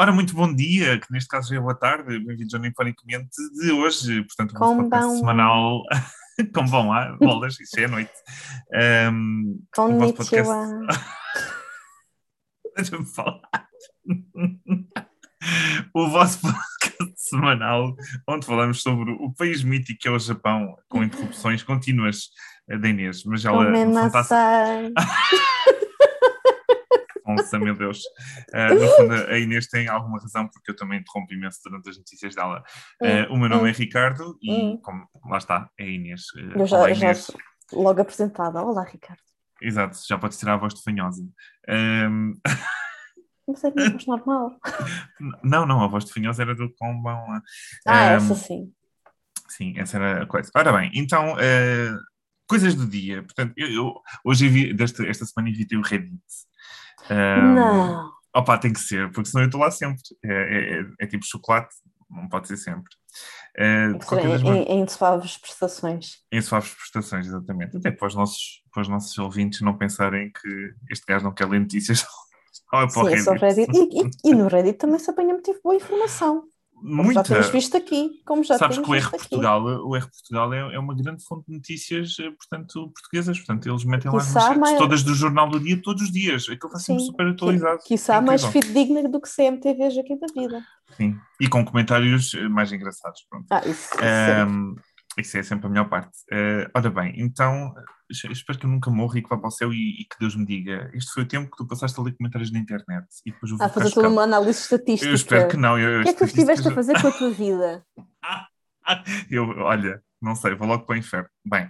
Ora, muito bom dia, que neste caso já é boa tarde, bem-vindos ao Ninfonicamente de hoje, portanto, o nosso Com podcast bom- semanal, com bom ah, bolas, isso é à noite. Um, o vosso podcast-. Deixa-me falar. O vosso podcast semanal, onde falamos sobre o país mítico que é o Japão, com interrupções contínuas eh, da Inês, mas ela no fundo, Nossa, meu Deus. Uh, no fundo, a Inês tem alguma razão, porque eu também interrompo imenso durante as notícias dela. Uh, o meu nome é Ricardo e, como lá está, é a Inês. Uh, Eu já, olá, já Inês. logo apresentada. Olá, Ricardo. Exato, já podes tirar a voz de fanhosa. Um, Mas é mesmo normal. não, não, a voz de fanhosa era do combão. lá. Ah, Um, essa sim. Sim, essa era a coisa. Ora bem, então, uh, coisas do dia. Portanto, eu, eu- hoje vi, desta, esta semana evitei o Reddit. Um, Não. Opa, tem que ser, porque senão eu estou lá sempre. É, é- é- é tipo chocolate, não pode ser sempre. Das em, em, em suaves prestações. em suaves prestações, exatamente. Até para os, nossos, para os nossos ouvintes não pensarem que este gajo não quer ler notícias. Ou é para o Sim, é só Reddit. Reddit. E, e- e no Reddit também se apanha muito boa informação. Como já Muita. temos visto aqui. Como já Sabes que o R. Portugal, o R Portugal é, é uma grande fonte de notícias, eh, portanto, portuguesas. Portanto, eles metem lá as Quiçá mais- todas do Jornal do Dia, todos os dias. Aquilo está sempre super atualizado. Que isso há mais fidedigna do que CMTVs aqui da vida. Sim. E com comentários eh, mais engraçados. Pronto. Ah, isso. isso Ahm, isso é sempre a melhor parte. Eh, ora bem, então es- espero que eu nunca morra e que vá para o céu e, e que Deus me diga: este foi o tempo que tu passaste a ler comentários na internet e depois eu vou a ficar fazer toda chocado." uma análise estatística. Eu espero que não. Eu, O que é que tu estiveste a fazer com a tua vida? Eu, olha, não sei, vou logo para o inferno. Bem,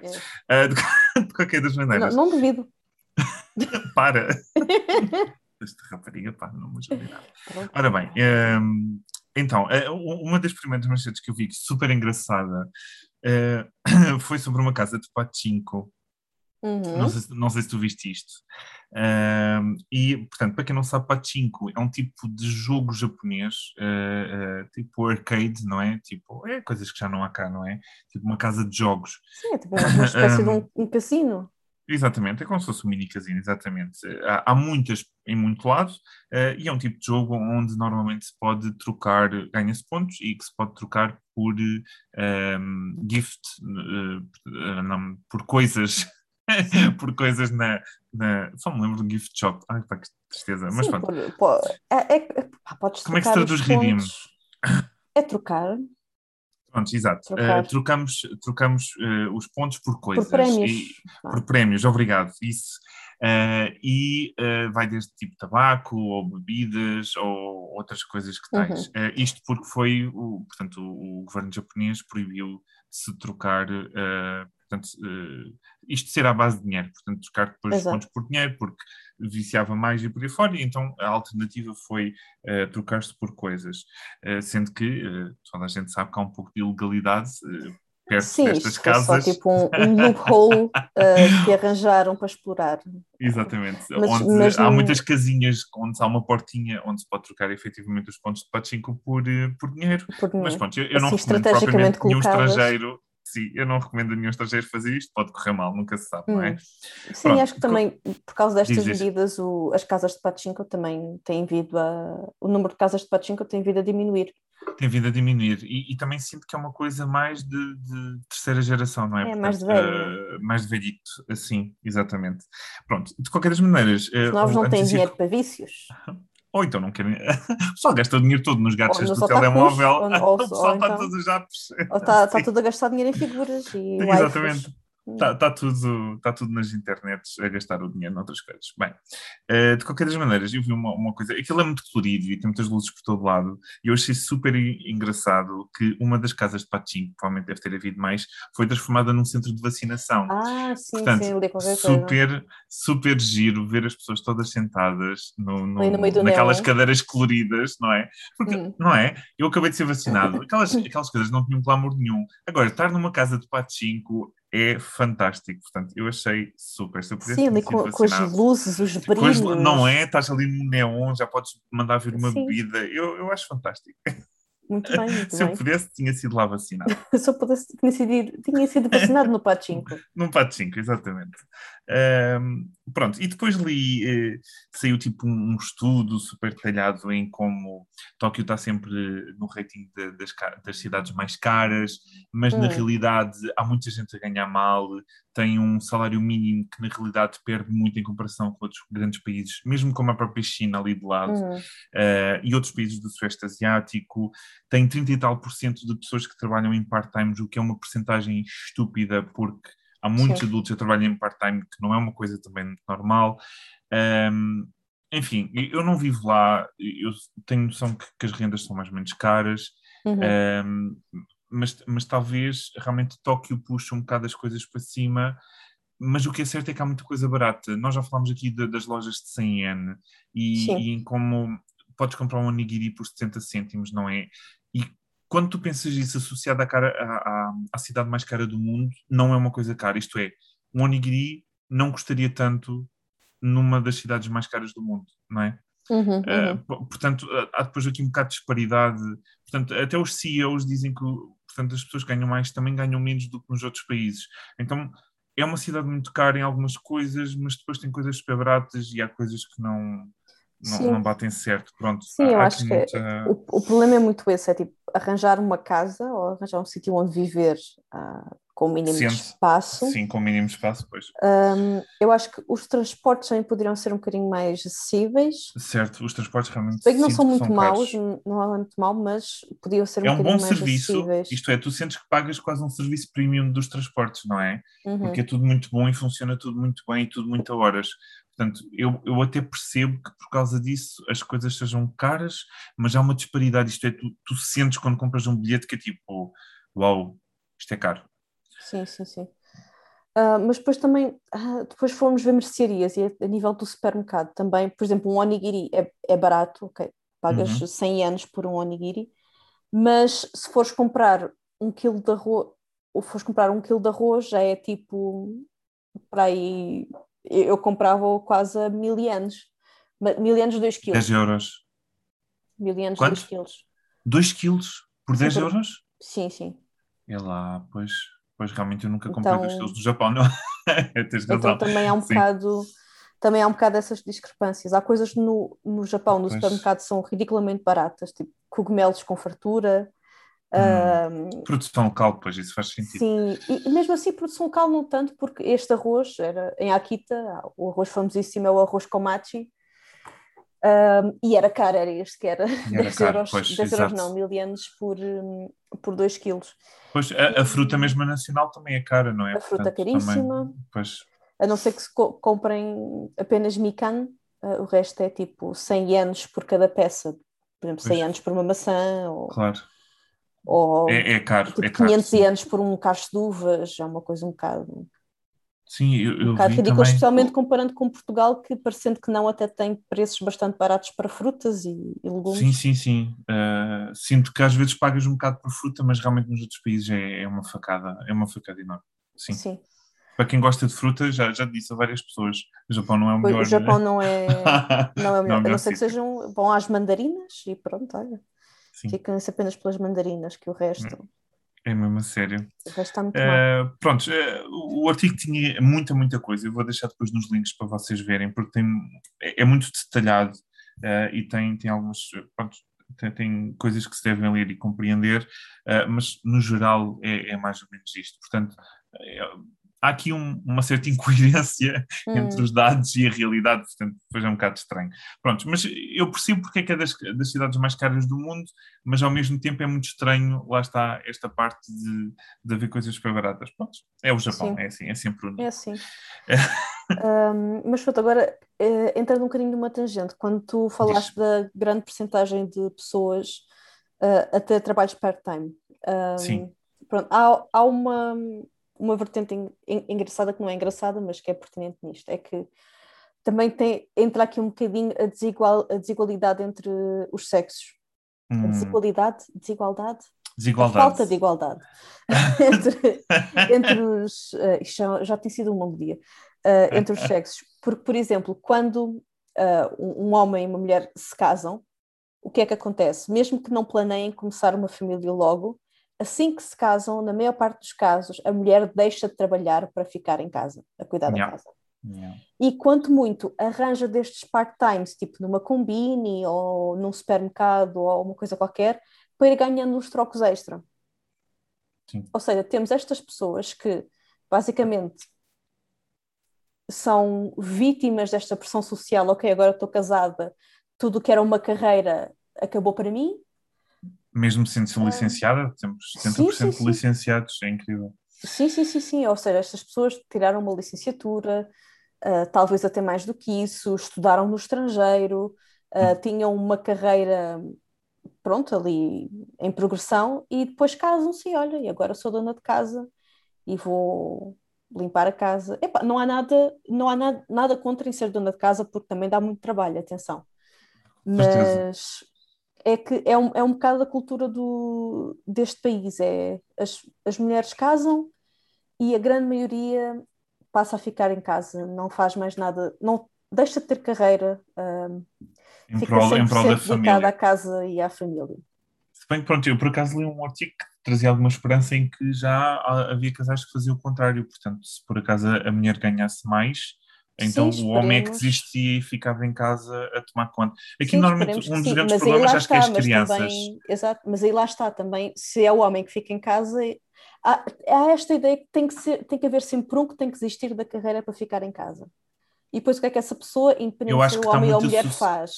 É. ah, de, de qualquer das Não, maneiras, não duvido. para. Esta rapariga, pá, não me ajuda nada. Ora bem, ehm, então, eh, uma das primeiras manchetes que eu vi, super engraçada, eh, foi sobre uma casa de pachinko. Uhum. Não sei, se- não sei se tu viste isto. Ehm, e, portanto, para quem não sabe, pachinko é um tipo de jogo japonês, eh, eh, tipo arcade, não é? Tipo, é coisas que já não há cá, não é? Tipo uma casa de jogos. Sim, é tipo uma, uma espécie de um, um cassino. Exatamente, é como se fosse um mini casino, exatamente. Há, há muitas em muito lado eh, e é um tipo de jogo onde normalmente se pode trocar, ganha-se pontos e que se pode trocar por eh, um, gift, eh, não, por coisas, por coisas na, na- Só me lembro do gift shop. Ai, pá, que tristeza. Mas Sim, pronto, por- por- é, é- pá, Como é que se traduz redeem? É trocar pronto, exato. Eh, trocamos trocamos eh, os pontos por coisas. por prémios. E- Ah, por prémios, obrigado, isso. Eh, e vai desde tipo tabaco ou bebidas ou outras coisas que tens. Uhum. Isto porque foi, o, portanto, o, o governo japonês proibiu se trocar, portanto, eh, isto ser à base de dinheiro, portanto, trocar depois os Exato. pontos por dinheiro, porque viciava mais e por aí fora, e então a alternativa foi eh, trocar-se por coisas, Eh, sendo que toda a gente sabe que há um pouco de ilegalidade perto Sim, destas isto foi só casas. tipo um, um loophole que arranjaram para explorar. Exatamente. Mas- onde mas há não- muitas casinhas onde há uma portinha onde se pode trocar efetivamente os pontos de pachinko por, por dinheiro. Por Mas dinheiro. pronto, eu, eu não Assim, recomendo estrategicamente propriamente nenhum colocadas. estrangeiro. Sim, eu não recomendo a nenhum estrangeiro fazer isto, pode correr mal, nunca se sabe, não é? Hum. Sim, Pronto, acho que também, por causa destas Diz, medidas, o- as casas de pachinko também têm vindo a. O número de casas de pachinko tem vindo a diminuir. Tem vindo a diminuir. E, e também sinto que é uma coisa mais de, de terceira geração, não é? É, mais de Portanto, velho. eh, mais de velhito, assim, exatamente. Pronto, de qualquer das maneiras. eh, Os novos não têm dinheiro para vícios. Ou então não querem. Pessoal gasta o dinheiro todo nos gadgets do otakus, telemóvel. ou- está então- todos. Ou está Sim. tudo a gastar dinheiro em figuras e Exatamente. Está tá tudo, tá tudo nas internets a gastar o dinheiro noutras coisas. Bem, eh, de qualquer das maneiras, eu vi uma, uma coisa. Aquilo é muito colorido e tem muitas luzes por todo lado. E eu achei super en- engraçado que uma das casas de Pachinko, provavelmente deve ter havido mais, foi transformada num centro de vacinação. Ah, sim, Portanto, sim, li qualquer coisa. super, super giro ver as pessoas todas sentadas no, no- no naquelas cadeiras coloridas, não é? Porque, Hum. não é? Eu acabei de ser vacinado. Aquelas, aquelas coisas não tinham glamour nenhum. Agora, estar numa casa de pachinko é fantástico. Portanto, eu achei super. Se eu pudesse Sim, ali com, com as luzes, os com as- brilhos. não é? Estás ali no neon, já podes mandar vir uma Sim. bebida. Eu, eu acho fantástico. Muito bem, muito Se eu bem. pudesse, tinha sido lá vacinado. Se eu pudesse, tinha sido, tinha sido vacinado no Pachinko. Num pachinko, exatamente. Um, pronto, e depois li, eh, saiu tipo um, um, estudo super detalhado em como Tóquio está sempre no rating de, das, das, cidades mais caras, mas hum. na realidade há muita gente a ganhar mal, tem um salário mínimo que na realidade perde muito em comparação com outros grandes países, mesmo como a própria China ali de lado, hum. uh, e outros países do Sudeste Asiático, tem 30 e tal por cento de pessoas que trabalham em part-time, o que é uma porcentagem estúpida, porque Há muitos Sim. adultos a trabalhar em part-time, que não é uma coisa também normal. Um, enfim, eu não vivo lá, eu tenho noção que, que as rendas são mais ou menos caras, uhum. um, mas, mas talvez realmente Tóquio puxe um bocado as coisas para cima, mas o que é certo é que há muita coisa barata. Nós já falámos aqui de, das lojas de 100 yen e, e, em como podes comprar um onigiri por 70 cêntimos, não é? E quando tu pensas isso associado à, cara, à, à, cidade mais cara do mundo, não é uma coisa cara. Isto é, um onigiri não custaria tanto numa das cidades mais caras do mundo, não é? Uhum, uhum. Uh, portanto, há depois aqui um bocado de disparidade. Portanto, até os CEOs dizem que portanto, as pessoas ganham mais também ganham menos do que nos outros países. Então, é uma cidade muito cara em algumas coisas, mas depois tem coisas super baratas e há coisas que não, não, não, batem certo. Pronto, Sim, eu acho que o, o, problema é muito esse, é tipo arranjar uma casa ou arranjar um sítio onde viver uh, com o mínimo Sente. de espaço. Sim, com o mínimo de espaço, pois. Um, eu acho que os transportes também poderiam ser um bocadinho mais acessíveis. Certo, os transportes realmente Bem que não são muito são maus, não é muito mau, mas podiam ser é um, um bocadinho bom serviço, acessíveis. Isto é, tu sentes que pagas quase um serviço premium dos transportes, não é? Uhum. Porque é tudo muito bom e funciona tudo muito bem e tudo muito a horas. Portanto, eu, eu até percebo que por causa disso as coisas sejam caras, mas há uma disparidade. Isto é, tu, tu sentes quando compras um bilhete que é tipo, uau, isto é caro. Sim, sim, sim. Uh, mas depois também, uh, depois fomos ver mercearias e a, nível do supermercado também, por exemplo, um onigiri é, é barato, ok, pagas uhum. 100 anos por um onigiri, mas se fores comprar um quilo de arroz, ou fores comprar um quilo de arroz já é tipo para aí eu comprava quase a mil anos. Mil anos, 2 quilos. 10 euros. Mil anos, 2 quilos. 2 quilos? Por 10 sim, euros? Sim, sim. É lá, pois, pois realmente eu nunca comprei 2 então, quilos do Japão, não? Razão. Então também há um sim. bocado também há um bocado dessas discrepâncias. Há coisas no, no Japão, no pois. supermercado, são ridiculamente baratas, tipo cogumelos com fartura, Hum, produção local, pois isso faz sentido. Sim, e mesmo assim produção local não tanto, porque este arroz era em Akita, o arroz famosíssimo é o arroz komachi, um, e era caro, era este que era, era 10 caro, euros, pois, 10 euros não, mil ienes por, por 2 quilos. Pois, a, a, fruta mesmo nacional também é cara, não é? A fruta Portanto, caríssima, também, pois. a não ser que se co comprem apenas mikan, uh, o resto é tipo 100 ienes por cada peça, por exemplo, 100 ienes por uma maçã, ou... Claro ou é, é caro, tipo, é 500 caro, anos por um cacho de uvas, é uma coisa um bocado. Sim, eu, eu um bocado ridículo, também... especialmente comparando com Portugal, que parecendo que não até tem preços bastante baratos para frutas e, e legumes. Sim, sim, sim. Uh, sinto que às vezes pagas um bocado por fruta, mas realmente nos outros países é, é uma facada, é uma facada enorme. Sim. sim. Para quem gosta de fruta, já, já disse a várias pessoas, o Japão não é o melhor. O Japão né? não é, não é o melhor, não é a não ser que sejam, vão às mandarinas e pronto, olha. Ficam-se apenas pelas mandarinas, que o resto. É mesmo a sério. O resto está muito uh. Pronto, uh, o artigo tinha muita, muita coisa. Eu vou deixar depois nos links para vocês verem, porque tem, é, é muito detalhado uh, e tem, tem algumas. Pronto, tem, tem, coisas que se devem ler e compreender, mas no geral é, é, mais ou menos isto. Portanto, há aqui um, uma certa incoerência hum. entre os dados e a realidade, portanto, depois é um bocado estranho. Pronto, mas eu percebo porque é que é das, das, cidades mais caras do mundo, mas ao mesmo tempo é muito estranho, lá está esta parte de, de haver coisas super baratas. Pronto, é o Japão, Sim. é assim, é sempre o É assim. um, mas pronto, agora eh, entrando um bocadinho numa tangente, quando tu falaste Diz. da grande porcentagem de pessoas uh, a ter trabalhos part-time, um, Sim. Pronto, há, há uma uma vertente engraçada que não é engraçada, mas que é pertinente nisto, é que também tem, entra aqui um bocadinho a, desigual, a desigualdade entre os sexos. Hum. A desigualdade, desigualdade? Desigualdade. A falta de igualdade entre, entre os. Uh, isto já, já tem sido um longo dia. Uh, entre os sexos. Porque, por exemplo, quando uh, um homem e uma mulher se casam, o que é que acontece? Mesmo que não planeiem começar uma família logo, assim que se casam, na maior parte dos casos, a mulher deixa de trabalhar para ficar em casa, a cuidar yeah. da casa. Yeah. E quanto muito arranja destes part-times, tipo numa combine ou num supermercado ou uma coisa qualquer, para ir ganhando uns trocos extra. Sim. Ou seja, temos estas pessoas que basicamente são vítimas desta pressão social. Ok, agora estou casada, tudo que era uma carreira acabou para mim. Mesmo sendo licenciada, temos 70% sim, sim, licenciados, é incrível. Sim, sim, sim, sim. Ou seja, estas pessoas tiraram uma licenciatura, uh, talvez até mais do que isso, estudaram no estrangeiro, uh, tinham uma carreira, pronto, ali em progressão e depois casam-se e olha, e agora sou dona de casa e vou limpar a casa. Epá, não há nada, não há nada, nada contra em ser dona de casa porque também dá muito trabalho, atenção. Mas é que é um, é um bocado a cultura do, deste país. É, as, as mulheres casam e a grande maioria passa a ficar em casa, não faz mais nada, não deixa de ter carreira, um, Em fica prol, em 100% prol da dedicada família. à casa e à família. Se bem que, pronto, eu por acaso li um artigo que trazia alguma esperança em que já havia casais que faziam o contrário. Portanto, se por acaso a mulher ganhasse mais, então Sim, o homem é que desistia e ficava em casa a tomar conta. Aqui, Sim, normalmente, um dos grandes mas problemas acho que é as mas crianças. também, exato, mas aí lá está também, se é o homem que fica em casa, há, há esta ideia que tem que ser, tem que haver sempre um que tem que desistir da carreira para ficar em casa. E depois o que é que essa pessoa, independente que o homem ou a mulher, associ- faz?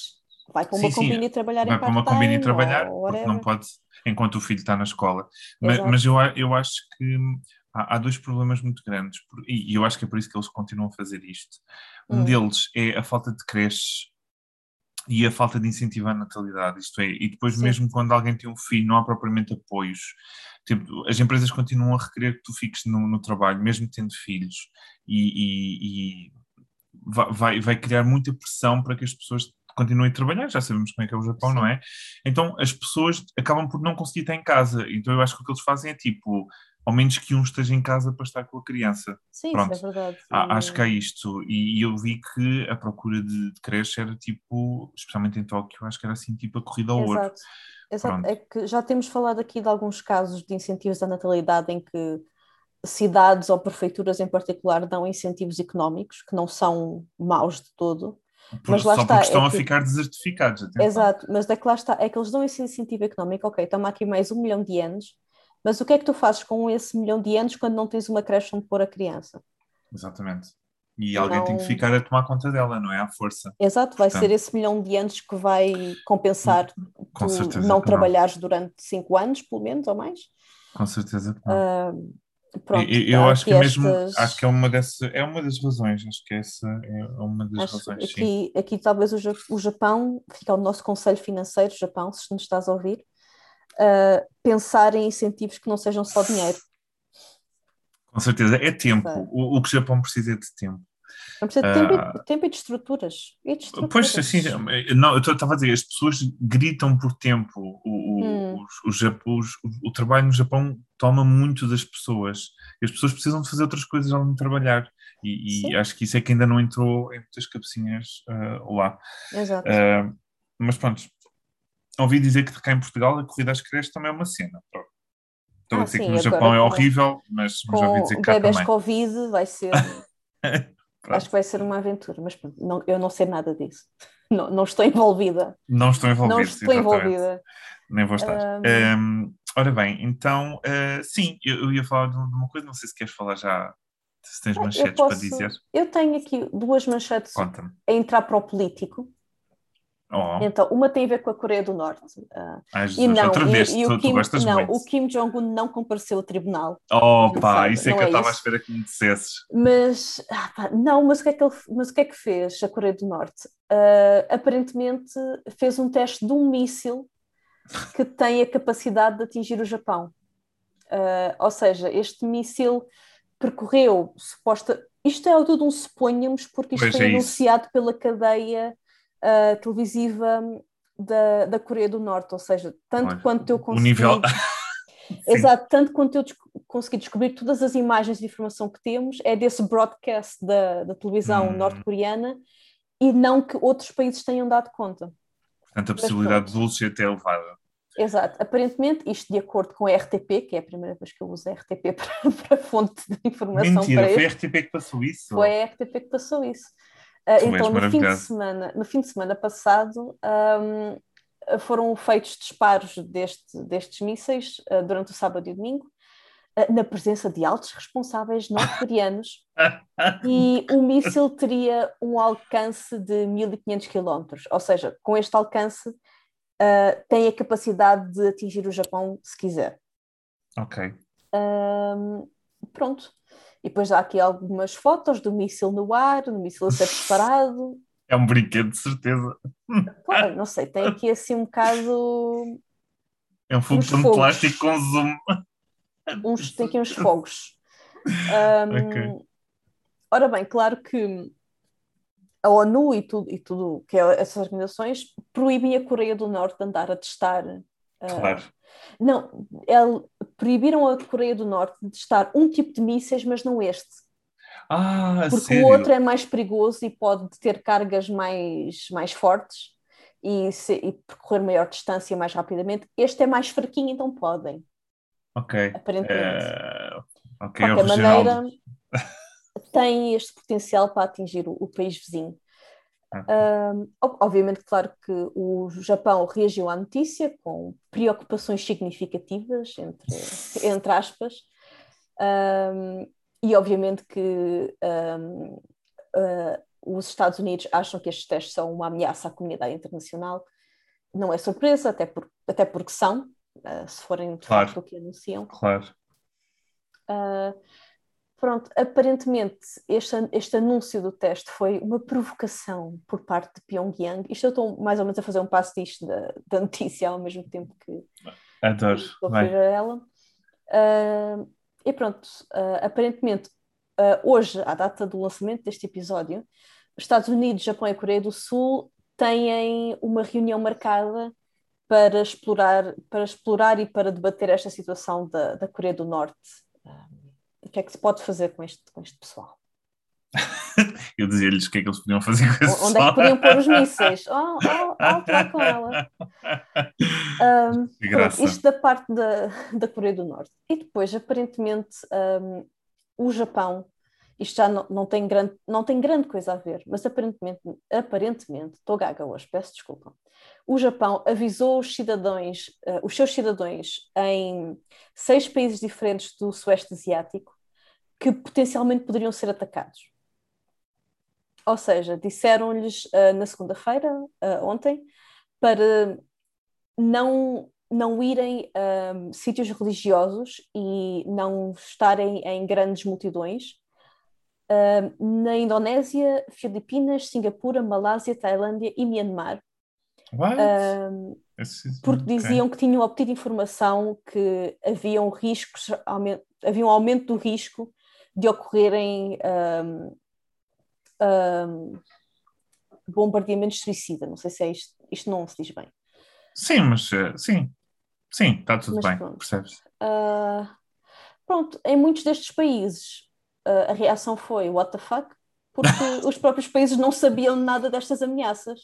Vai para uma sim, combina e trabalhar vai para uma combina e trabalhar, porque não pode, enquanto o filho está na escola. Ma- Exato. Mas, eu, eu acho que há, há dois problemas muito grandes, por- e, e eu acho que é por isso que eles continuam a fazer isto. Um Hum. deles é a falta de creches e a falta de incentivo à natalidade, isto é, e depois Sim. mesmo quando alguém tem um filho não há propriamente apoios. Tipo, as empresas continuam a requerer que tu fiques no, no trabalho, mesmo tendo filhos, e, e- e va- vai, vai criar muita pressão para que as pessoas continuem a trabalhar, já sabemos como é que é o Japão, Sim. não é? Então as pessoas acabam por não conseguir estar em casa, então eu acho que o que eles fazem é tipo, ao menos que um esteja em casa para estar com a criança. Sim, Pronto. isso é verdade. Acho que há isto, e, eu vi que a procura de, de creche era tipo, especialmente em Tóquio, acho que era assim tipo a corrida ao ouro. Exato. Exato. Pronto. É que já temos falado aqui de alguns casos de incentivos à natalidade em que cidades ou prefeituras em particular dão incentivos económicos que não são maus de todo. Por- Mas lá só está, porque estão é a que- ficar desertificados. Exato, mas é que lá está, é que eles dão esse incentivo económico, ok, toma aqui mais um milhão de anos, mas o que é que tu fazes com esse milhão de anos quando não tens uma creche onde pôr a criança? Exatamente. E alguém tem que Não- ficar a tomar conta dela, não é? À força. Exato, vai Portanto- ser esse milhão de anos que vai compensar Com tu não que não. trabalhares durante cinco anos, pelo menos, ou mais. Com certeza que não. Ah, pronto, eu eu acho que aqui é mesmo, estas- acho que é uma dessa, é uma das razões, acho que essa é uma das Acho razões, sim. aqui, aqui talvez o, o Japão, fica o nosso conselho financeiro, Japão, se nos estás a ouvir, ah, pensar em incentivos que não sejam só dinheiro. Com certeza, é tempo. O, o que o Japão precisa é de tempo. Não precisa de tempo, Ah. e, tempo e de estruturas. E de Pois, estruturas. assim, não, eu estava a dizer, as pessoas gritam por tempo. O, o, Hum. os- os o, trabalho no Japão toma muito das pessoas. E as pessoas precisam de fazer outras coisas além de trabalhar. E, e acho que isso é que ainda não entrou em muitas cabecinhas ah, lá. Exato. Ah, mas pronto, ouvi dizer que cá em Portugal a corrida às creches também é uma cena. Pronto. Estou a Ah, dizer que sim, no agora Japão é horrível, mas, mas ouvi dizer que cá bebés também. Covid vai ser. Acho que vai ser uma aventura, mas não- eu não sei nada disso. Não, não estou envolvida. Não estou envolvido. não estou envolvida. Nem vou estar. Ahm. Ahm, ora bem, então, ah, sim, eu, eu ia falar de uma coisa, não sei se queres falar já, se tens Ah, manchetes posso- para dizer. Eu tenho aqui duas manchetes a entrar para o político. Oh, Então, uma tem a ver com a Coreia do Norte. Ah, ai, e Jesus, não, outra e- vez, e tu, o tu Kim, gostas não, muito. o Kim Jong-un não compareceu ao tribunal. Oh, pá, sabe, isso é que eu é estava à espera que me dissesses. Mas, ah, pá, não, mas o, que é que ele, mas o que é que fez a Coreia do Norte? Ah, aparentemente fez um teste de um míssil que tem a capacidade de atingir o Japão. Ah, ou seja, este míssil percorreu suposta. Isto é tudo um suponhamos, porque isto Pois foi é anunciado pela cadeia ah, televisiva da, da Coreia do Norte, ou seja, tanto Olha, quanto eu O consegui. nível. Exato, tanto quanto eu desco- consegui descobrir todas as imagens de informação que temos é desse broadcast da, da televisão Hum. norte-coreana e não que outros países tenham dado conta. Portanto, a possibilidade de bullshit é elevada. Exato. Aparentemente, isto de acordo com a RTP, que é a primeira vez que eu uso a RTP para, para fonte de informação Mentira, para foi a RTP que passou isso? foi a RTP que passou isso. És então, no fim, de semana, no fim de semana passado, ahm, foram feitos disparos deste, destes mísseis ah, durante o sábado e o domingo, ah, na presença de altos responsáveis norte-coreanos, e o míssil teria um alcance de 1500 km, ou seja, com este alcance tem a capacidade de atingir o Japão se quiser. ok. Ahm, pronto. E depois há aqui algumas fotos do míssil no ar, do míssil a ser disparado. É um brinquedo, de certeza. Pô, não sei, tem aqui assim um bocado. É um fulcrum de plástico com zoom. Uns, tem aqui uns fogos. Ahm, Ok. Ora bem, claro que a ONU e tudo, e tudo que é essas organizações proíbem a Coreia do Norte de andar a testar. ah, Claro. Não, el- proibiram a Coreia do Norte de testar um tipo de mísseis, mas não este. Ah, porque sério? o outro é mais perigoso e pode ter cargas mais, mais fortes e, se- e percorrer maior distância mais rapidamente. Este é mais fraquinho, então podem, Ok. aparentemente. Eh, De ok, é o qualquer maneira, tem este potencial para atingir o, o país vizinho. Obviamente, claro que o Japão reagiu à notícia com preocupações significativas, entre, entre aspas, e obviamente que ah, os Estados Unidos acham que estes testes são uma ameaça à comunidade internacional. Não é surpresa, até, por, até porque são, ah, se forem de Claro. facto o que anunciam. Claro. Ah, pronto, aparentemente este, este anúncio do teste foi uma provocação por parte de Pyongyang. Isto eu estou mais ou menos a fazer um passo disto da, da notícia ao mesmo tempo que Adoro. estou a ela. Ah, e pronto, ah, aparentemente ah, hoje, à data do lançamento deste episódio, os Estados Unidos, Japão e Coreia do Sul têm uma reunião marcada para explorar, para explorar e para debater esta situação da, da Coreia do Norte. O que é que se pode fazer com este, com este pessoal? Eu dizia-lhes o que é que eles podiam fazer com esse Onde é que pessoal. podiam pôr os mísseis? Oh, oh, oh, com ela. Um, pronto, isto da parte da, da Coreia do Norte. E depois, aparentemente, um, o Japão, isto já não, não, tem grande, não tem grande coisa a ver, mas aparentemente, aparentemente, estou gaga hoje, peço desculpa. O Japão avisou os cidadãos, uh, os seus cidadãos em seis países diferentes do Sueste Asiático que potencialmente poderiam ser atacados. Ou seja, disseram-lhes uh, na segunda-feira, uh, ontem, para não, não irem a um, sítios religiosos e não estarem em grandes multidões. Uh, na Indonésia, Filipinas, Singapura, Malásia, Tailândia e Myanmar. Uh, porque diziam que tinham obtido informação que haviam riscos, aumen- havia um aumento do risco de ocorrerem um, um, bombardeamentos suicida. Não sei se é isto, isto não se diz bem. Sim, mas eh, sim. Sim, está tudo Mas bem, pronto. percebes? Uh, pronto, em muitos destes países uh, a reação foi what the fuck, porque os próprios países não sabiam nada destas ameaças.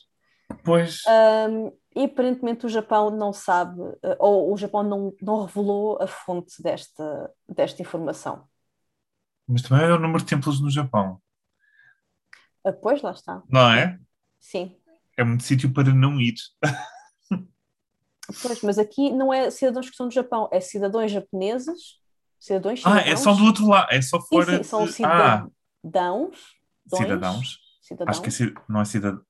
Pois, Um, e aparentemente o Japão não sabe, uh, ou o Japão não, não revelou a fonte desta, desta informação. Mas também é o número de templos no Japão, Uh, pois, lá está. não é? Sim. É muito sítio para não ir. Pois, mas aqui não é cidadãos que estão no Japão, é cidadãos japoneses, cidadãos Ah, é só do outro lado, é só Sim, fora sim, são de... Ah, cidadãos. dões, cidadãos. cidadãos. Acho que é ci- não é cidadão.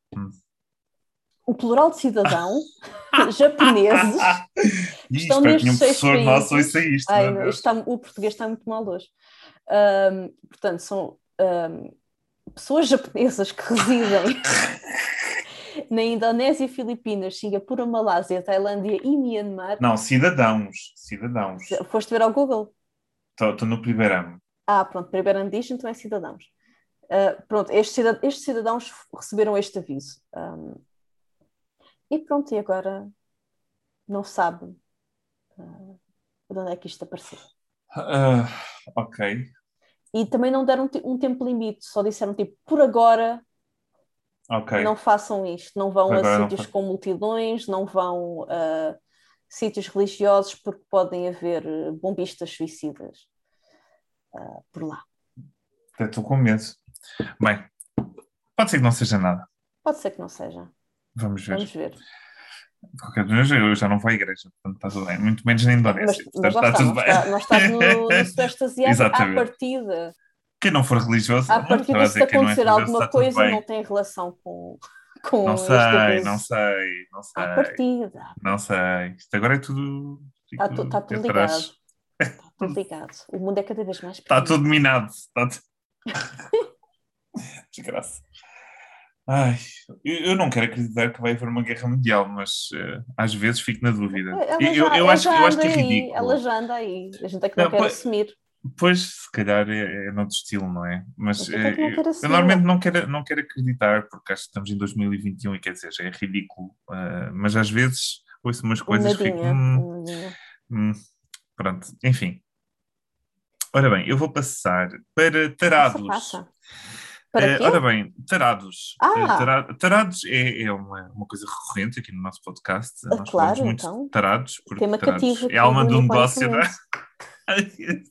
O plural de cidadão, japoneses, Ih, estão espero que nenhum nestes seis professor nosso países. ouça isto. Ai, isto está- o português está muito mal hoje. Ahm, portanto, são ahm, pessoas japonesas que residem na Indonésia, Filipinas, Singapura, Malásia, Tailândia e Myanmar. Não, cidadãos. Cidadãos. Foste ver ao Google? Estou no primeiro ano. Ah, pronto, primeiro ano diz, então é cidadãos. Ah, pronto, estes, estes cidadãos receberam este aviso. Ahm, e pronto, e agora não sabe ah, de onde é que isto apareceu. Ah, ok. E também não deram um tempo limite, só disseram tipo, por agora Ok. não façam isto, não vão a agora não sítios com multidões, não vão a, sítios religiosos porque podem haver eh, bombistas suicidas uh, por lá. Estou com medo. Bem, pode ser que não seja nada. Pode ser que não seja. Vamos ver. Vamos ver. De qualquer maneira, eu já não vou à igreja, portanto está tudo bem. Muito menos na Indonésia. Mas, mas está, tudo bem. Está, nós estamos no, no Sudeste Asiático à partida. Quem não for religioso, à partida, se acontecer é alguma coisa, não tem relação com. Com não sei, não sei, não sei. À partida. Não sei. Isto agora é tudo. Está, tu, está tudo ligado. Está tudo ligado. O mundo é cada vez mais pequeno. Está tudo minado. Está... Desgraça. Ai, eu não quero acreditar que vai haver uma guerra mundial, mas uh, às vezes fico na dúvida. Já, eu, eu, acho, eu acho que é ridículo. Ela já anda aí, a gente é que não, não quer pois, assumir. Pois, se calhar é, é noutro estilo, não é? Mas é eu, eu, normalmente não quero, não quero acreditar, porque acho que estamos em 2021 e quer dizer, já é ridículo. Uh, mas às vezes ouço umas coisas e fico. Hum, hum, pronto, enfim. Ora bem, eu vou passar para tarados. Passa, passa. Para uh, ora bem, tarados. Ah. Uh, tarados é, é uma, uma coisa recorrente aqui no nosso podcast. Uh, Nós claro, muito então. tarados. Porque Tema tarados é alma do negócio, não é?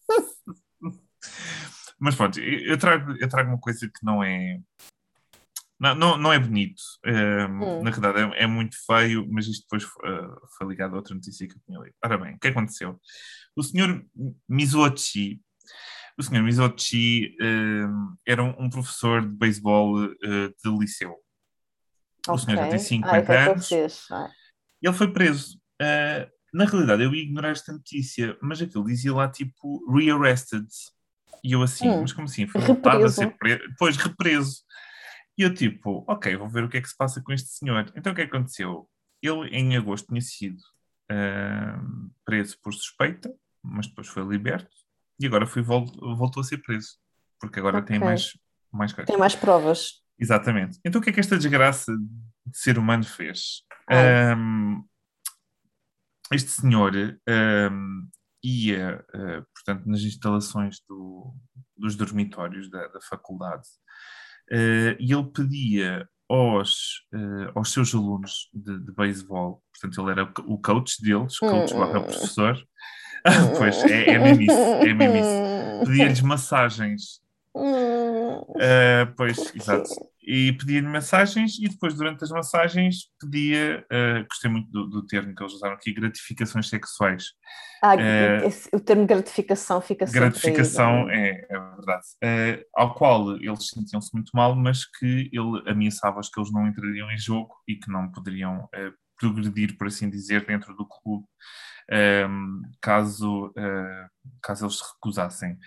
Mas pronto, eu trago, eu trago uma coisa que não é. Não, não, não é bonito. hum. Na verdade, é, é, muito feio, mas isto depois foi, uh, foi ligado a outra notícia que eu tinha lido. Ora bem, o que aconteceu? O senhor Mizuochi, o senhor Mizochi uh, era um, professor de beisebol uh, de liceu. Okay. O senhor já tem 50 Ai, anos. Ele foi preso. Uh, na realidade, eu ia ignorar esta notícia, mas aquilo dizia lá tipo rearrested. E eu assim, hum. mas como assim? Foi voltado a ser preso. Depois represo. E eu tipo, ok, vou ver o que é que se passa com este senhor. Então o que é que aconteceu? Ele em agosto tinha sido uh, preso por suspeita, mas depois foi liberto e agora foi, voltou a ser preso, porque agora okay. tem mais, mais coisas. Tem mais provas. Exatamente. Então o que é que esta desgraça de ser humano fez? Um, este senhor um, ia, uh, portanto, nas instalações do, dos dormitórios da, da faculdade uh, e ele pedia aos, uh, aos seus alunos de, de beisebol, portanto, ele era o coach deles, coach hum. barra professor, pois, é, é mesmo isso, é mesmo isso. Pedia-lhes massagens. Uh, pois, exato. E pedia-lhe massagens e depois, durante as massagens, pedia, uh, gostei muito do, do, termo que eles usaram aqui, gratificações sexuais. Ah, uh, esse, o termo gratificação fica Gratificação, é, é verdade. Uh, ao qual eles sentiam-se muito mal, mas que ele ameaçava-os que eles não entrariam em jogo e que não poderiam progredir, por assim dizer, dentro do clube caso, uh, caso eles se recusassem.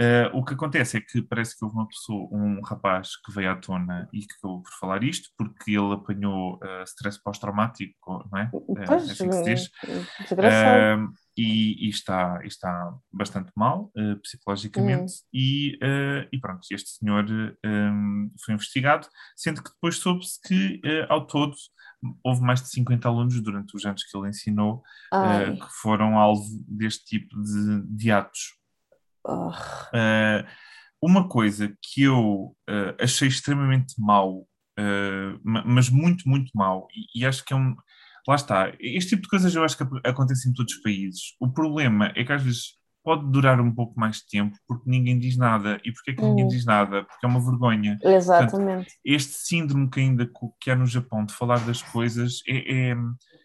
Uh, o que acontece é que parece que houve uma pessoa, um rapaz que veio à tona e que acabou por falar isto, porque ele apanhou uh, stress pós-traumático, não é? Pois, é assim que se diz. Uh, e, e, está, está bastante mal uh, psicologicamente, hum. e, e, pronto, este senhor um, foi investigado, sendo que depois soube-se que, ao todo, houve mais de 50 alunos durante os anos que ele ensinou uh, que foram alvo deste tipo de, de atos. Oh. Uh, uma coisa que eu uh, achei extremamente mau, mas muito, muito mau, e, e, acho que é um. Lá está, este tipo de coisas eu acho que acontece em todos os países. O problema é que às vezes pode durar um pouco mais de tempo porque ninguém diz nada. E porquê que ninguém hum. diz nada? Porque é uma vergonha. Exatamente. Portanto, este síndrome que ainda que há no Japão de falar das coisas é, é,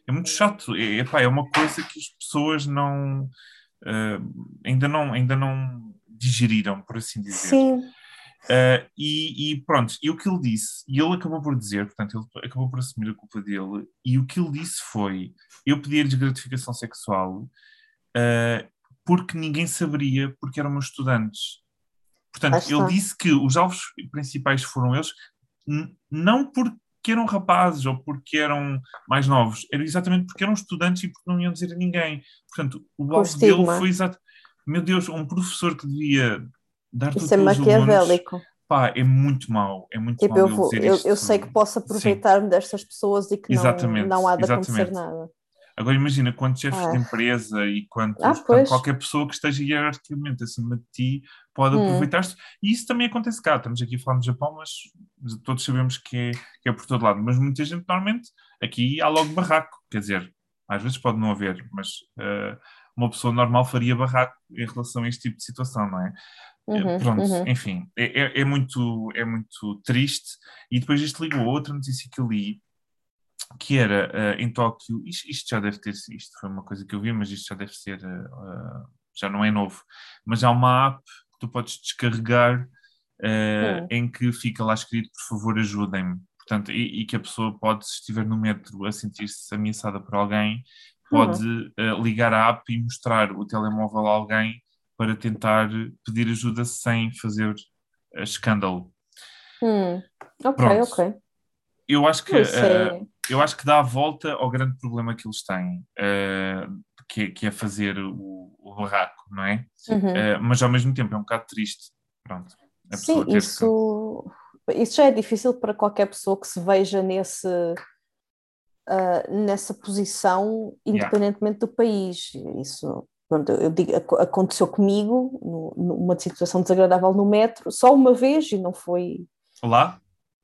é muito chato. É, é, é uma coisa que as pessoas não uh, ainda não ainda não digeriram, por assim dizer. Sim. Uh, e, e, pronto, e o que ele disse, e ele acabou por dizer, portanto, ele acabou por assumir a culpa dele, e o que ele disse foi: eu pedi-lhes gratificação sexual, uh, porque ninguém saberia, porque eram meus estudantes. Portanto, ele disse que os alvos principais foram eles, não porque eram rapazes ou porque eram mais novos, era exatamente porque eram estudantes e porque não iam dizer a ninguém. Portanto, o alvo dele foi exato. Meu Deus, um professor que devia dar Isso é maquiavélico. Alunos, pá, é muito mau, é muito tipo, mau eu, vou, eu, eu, sei que posso aproveitar-me destas pessoas e que não, não há de exatamente. acontecer nada. Agora imagina quantos chefes ah. de empresa e quantos, ah, qualquer pessoa que esteja hierarquicamente acima de ti pode hum. aproveitar-se. E isso também acontece cá. Estamos aqui a falar no Japão, mas todos sabemos que é, que é por todo lado. Mas muita gente, normalmente, aqui há logo barraco. Quer dizer, Às vezes pode não haver, mas uh, uma pessoa normal faria barraco em relação a este tipo de situação, não é? Uhum, Pronto, uhum. enfim, é, é, é, muito, é muito triste. E depois isto ligou a outra notícia que eu li, que era uh, em Tóquio, isto, isto, já deve ter isto foi uma coisa que eu vi, mas isto já deve ser, uh, já não é novo, mas há uma app que tu podes descarregar uh, em que fica lá escrito, por favor, ajudem-me. Portanto, e, e, que a pessoa pode, se estiver no metro a sentir-se ameaçada por alguém, pode uhum. ligar a app e mostrar o telemóvel a alguém para tentar pedir ajuda sem fazer escândalo. Hum. Ok, Pronto. ok. Eu acho que uh, eu acho que dá a volta ao grande problema que eles têm, uh, que, que, é fazer o, o barraco, não é? Uhum. Uh, mas ao mesmo tempo é um bocado triste. Pronto. Sim, isso, que... isso já é difícil para qualquer pessoa que se veja nesse, uh, nessa posição, independentemente yeah. do país. Isso, pronto, eu digo, aconteceu comigo, numa situação desagradável no metro, só uma vez e não foi. Lá?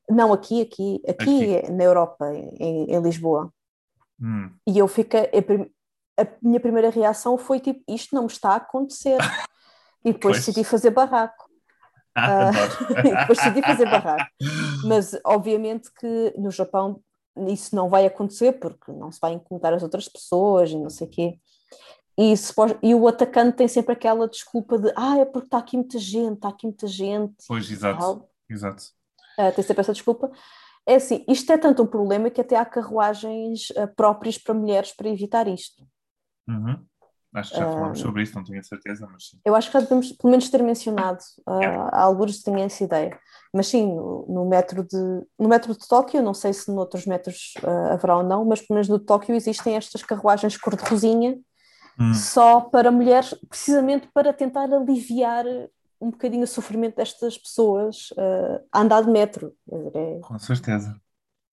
Não, aqui, aqui, aqui, aqui. na Europa, em, em Lisboa. Hum. E eu fiquei. A, minha primeira reação foi tipo: isto não me está a acontecer. e depois pois. decidi fazer barraco. Ah, uh, depois decidi fazer barraco. Mas obviamente que no Japão isso não vai acontecer porque não se vai incomodar as outras pessoas e não sei o quê. E, se, e o atacante tem sempre aquela desculpa de ah, é porque está aqui muita gente, está aqui muita gente. Pois, exato. Exato uh, tem sempre essa desculpa. É assim, isto é tanto um problema que até há carruagens uh, próprias para mulheres para evitar isto. Uhum. Acho que já falámos uh, sobre isso, não tenho a certeza, mas sim. Eu acho que já devemos pelo menos ter mencionado, uh, yeah. alguns tinham essa ideia. Mas sim, no, no, metro de, no metro de Tóquio, não sei se noutros metros uh, haverá ou não, mas pelo menos no Tóquio existem estas carruagens cor-de-rosinha hum. só para mulheres, precisamente para tentar aliviar um bocadinho o sofrimento destas pessoas uh, a andar de metro. É, com certeza.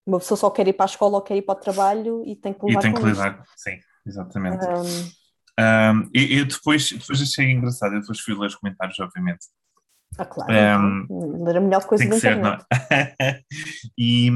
Uma pessoa só quer ir para a escola ou quer ir para o trabalho e tem que lidar e tem que lidar, sim, exatamente. Um, um, e, e, depois, depois achei engraçado, eu depois fui ler os comentários, obviamente. Ah, claro, um, ler a melhor coisa tem que ser? É? e,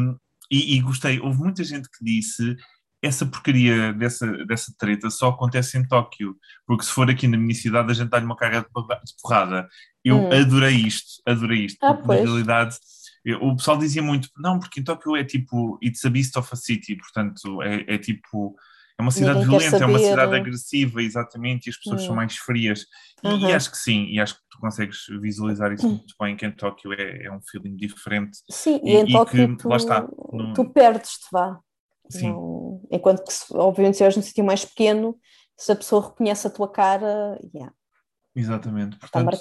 e, e, gostei, houve muita gente que disse essa porcaria dessa, dessa treta só acontece em Tóquio, porque se for aqui na minha cidade a gente dá-lhe uma carga de porrada. Eu hum. adorei isto, adorei isto, ah, na realidade eu, o pessoal dizia muito, não, porque em Tóquio é tipo, it's a beast of a city, portanto é, é tipo, é uma cidade Ninguém violenta, é uma cidade agressiva, exatamente, e as pessoas hum. são mais frias. E, uhum. e, acho que sim, e acho que tu consegues visualizar isso hum. muito bem, que em Tóquio é, é um feeling diferente. Sim, e, e em Tóquio tu, lá está, no... tu perdes-te, vá. Sim. Enquanto que, obviamente, se estiveres num sítio mais pequeno, se a pessoa reconhece a tua cara, yeah. Exatamente, portanto,